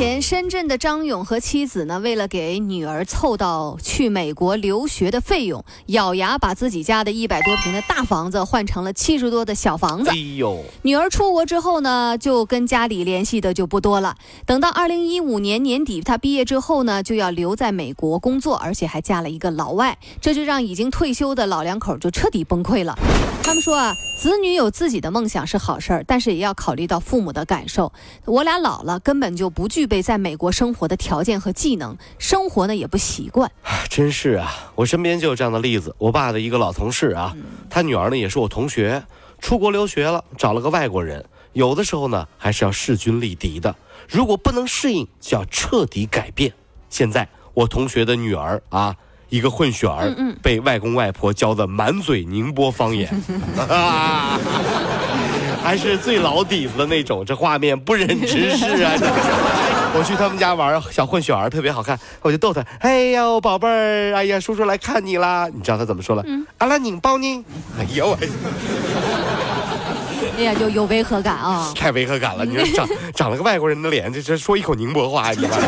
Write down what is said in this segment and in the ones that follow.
前，深圳的张勇和妻子呢，为了给女儿凑到去美国留学的费用，咬牙把自己家的一百多平的大房子换成了七十多的小房子。哎呦，女儿出国之后呢，就跟家里联系的就不多了。等到二零一五年年底，她毕业之后呢，就要留在美国工作，而且还嫁了一个老外，这就让已经退休的老两口就彻底崩溃了。他们说啊，子女有自己的梦想是好事儿，但是也要考虑到父母的感受。我俩老了，根本就不具备在美国生活的条件和技能，生活呢也不习惯。真是啊，我身边就有这样的例子。我爸的一个老同事啊，他女儿呢也是我同学，出国留学了，找了个外国人。有的时候呢，还是要势均力敌的。如果不能适应，就要彻底改变。现在我同学的女儿啊。一个混血儿被外公外婆教的满嘴宁波方言，还是最老底子的那种，这画面不忍直视啊！我去他们家玩，小混血儿特别好看，我就逗他：“哎呦，宝贝儿，哎呀，叔叔来看你啦！”你知道他怎么说了？阿拉宁包呢，哎呦我，哎呀，就有违和感啊！太违和感了！你说长长了个外国人的脸，这这说一口宁波话，你知道吗？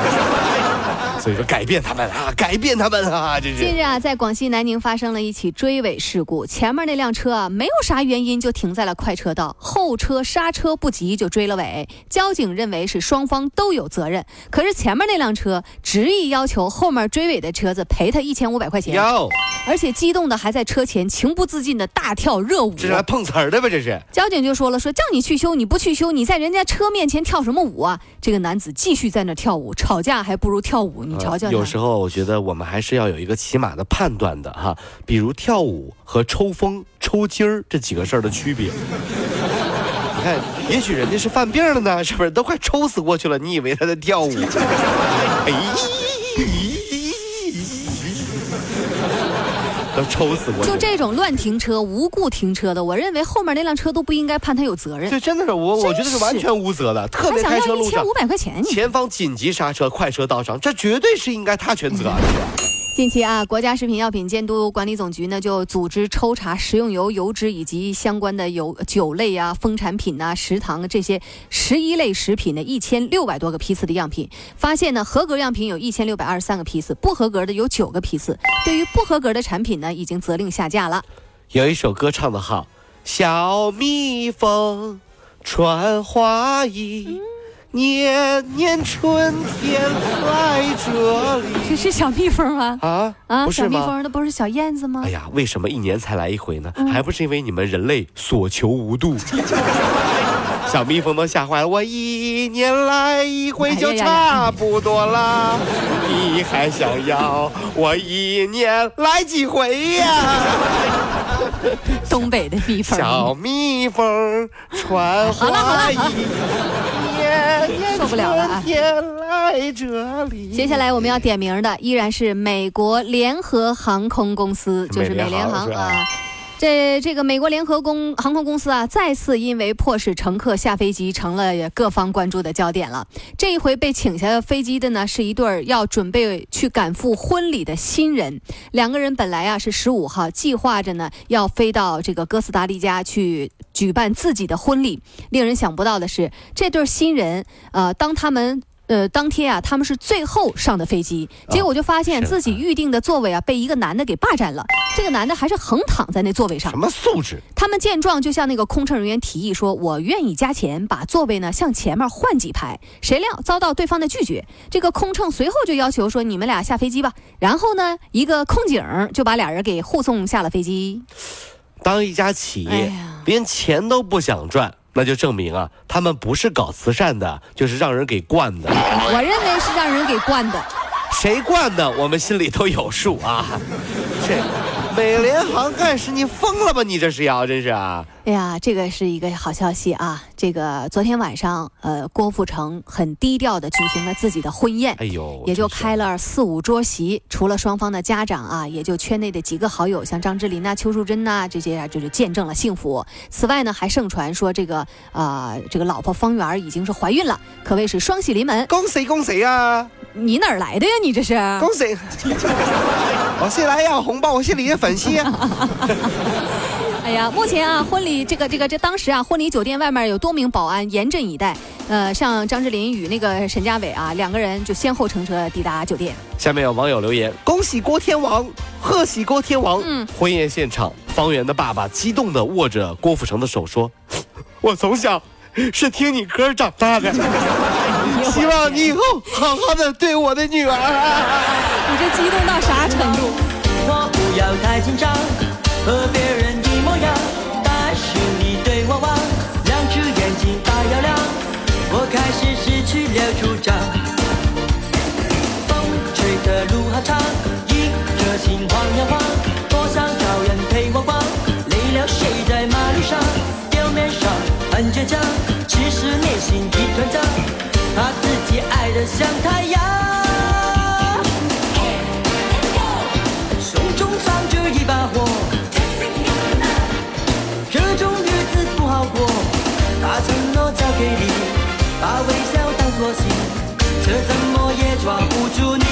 所以说，改变他们啊，改变他们啊！这是。近日啊，在广西南宁发生了一起追尾事故，前面那辆车啊，没有啥原因就停在了快车道，后车刹车不及就追了尾。交警认为是双方都有责任，可是前面那辆车执意要求后面追尾的车子赔他一千五百块钱，而且激动的还在车前情不自禁的大跳热舞。这是来碰瓷儿的吧？这是。交警就说了，说叫你去修你不去修，你在人家车面前跳什么舞啊？这个男子继续在那跳舞，吵架还不如跳舞。你瞧瞧，有时候我觉得我们还是要有一个起码的判断的哈，比如跳舞和抽风、抽筋儿这几个事儿的区别。你看，也许人家是犯病了呢，是不是？都快抽死过去了，你以为他在跳舞？哎。都抽死我！就这种乱停车、无故停车的，我认为后面那辆车都不应该判他有责任。这真的是我，我觉得是完全无责的。特别开车路上，五百块钱，前方紧急刹车，快车道上，这绝对是应该他全责。近期啊，国家食品药品监督管理总局呢就组织抽查食用油、油脂以及相关的油酒类啊、蜂产品呐、食糖这些十一类食品的一千六百多个批次的样品，发现呢合格样品有一千六百二十三个批次，不合格的有九个批次。对于不合格的产品呢，已经责令下架了。有一首歌唱得好，小蜜蜂穿花衣。年年春天来这里，这是小蜜蜂吗？啊啊，小蜜蜂那不是小燕子吗？哎呀，为什么一年才来一回呢？还不是因为你们人类所求无度。小蜜蜂都吓坏了，我一年来一回就差不多了，你还想要我一年来几回呀？东北的蜜蜂，小蜜蜂穿花衣。受不了了啊！接下来我们要点名的依然是美国联合航空公司，就是美联航啊。这这个美国联合公航空公司啊，再次因为迫使乘客下飞机，成了各方关注的焦点了。这一回被请下飞机的呢，是一对要准备去赶赴婚礼的新人。两个人本来啊是十五号计划着呢，要飞到这个哥斯达黎加去举办自己的婚礼。令人想不到的是，这对新人，呃，当他们。呃，当天啊，他们是最后上的飞机，结果就发现自己预定的座位啊被一个男的给霸占了。这个男的还是横躺在那座位上，什么素质？他们见状就向那个空乘人员提议说：“我愿意加钱，把座位呢向前面换几排。”谁料遭到对方的拒绝。这个空乘随后就要求说：“你们俩下飞机吧。”然后呢，一个空警就把俩人给护送下了飞机。当一家企业连钱都不想赚。那就证明啊，他们不是搞慈善的，就是让人给惯的。我认为是让人给惯的。谁惯的，我们心里都有数啊。这 美联航干事，你疯了吧？你这是要真是啊！哎呀，这个是一个好消息啊！这个昨天晚上，呃，郭富城很低调的举行了自己的婚宴，哎呦，也就开了四五桌席，除了双方的家长啊，也就圈内的几个好友，像张智霖呐、邱淑贞呐这些啊，就是见证了幸福。此外呢，还盛传说这个啊，这个老婆方圆已经是怀孕了，可谓是双喜临门。恭喜恭喜啊！你哪儿来的呀？你这是？恭喜！我是来要红包，我是你的粉丝。哎呀，目前啊，婚礼这个这个这当时啊，婚礼酒店外面有多名保安严阵以待。呃，像张智霖与那个沈佳伟啊，两个人就先后乘车抵达酒店。下面有网友留言：恭喜郭天王，贺喜郭天王。嗯，婚宴现场，方圆的爸爸激动地握着郭富城的手说：“ 我从小是听你歌长大的，希望你以后好好的对我的女儿。”你这激动到啥程度？我不要太紧张，和别人一模样，但是你对我望，两只眼睛发又亮，我。开始失去了主像太阳，胸中藏着一把火，这种日子不好过，把承诺交给你。把微笑当作信，这怎么也抓不住你。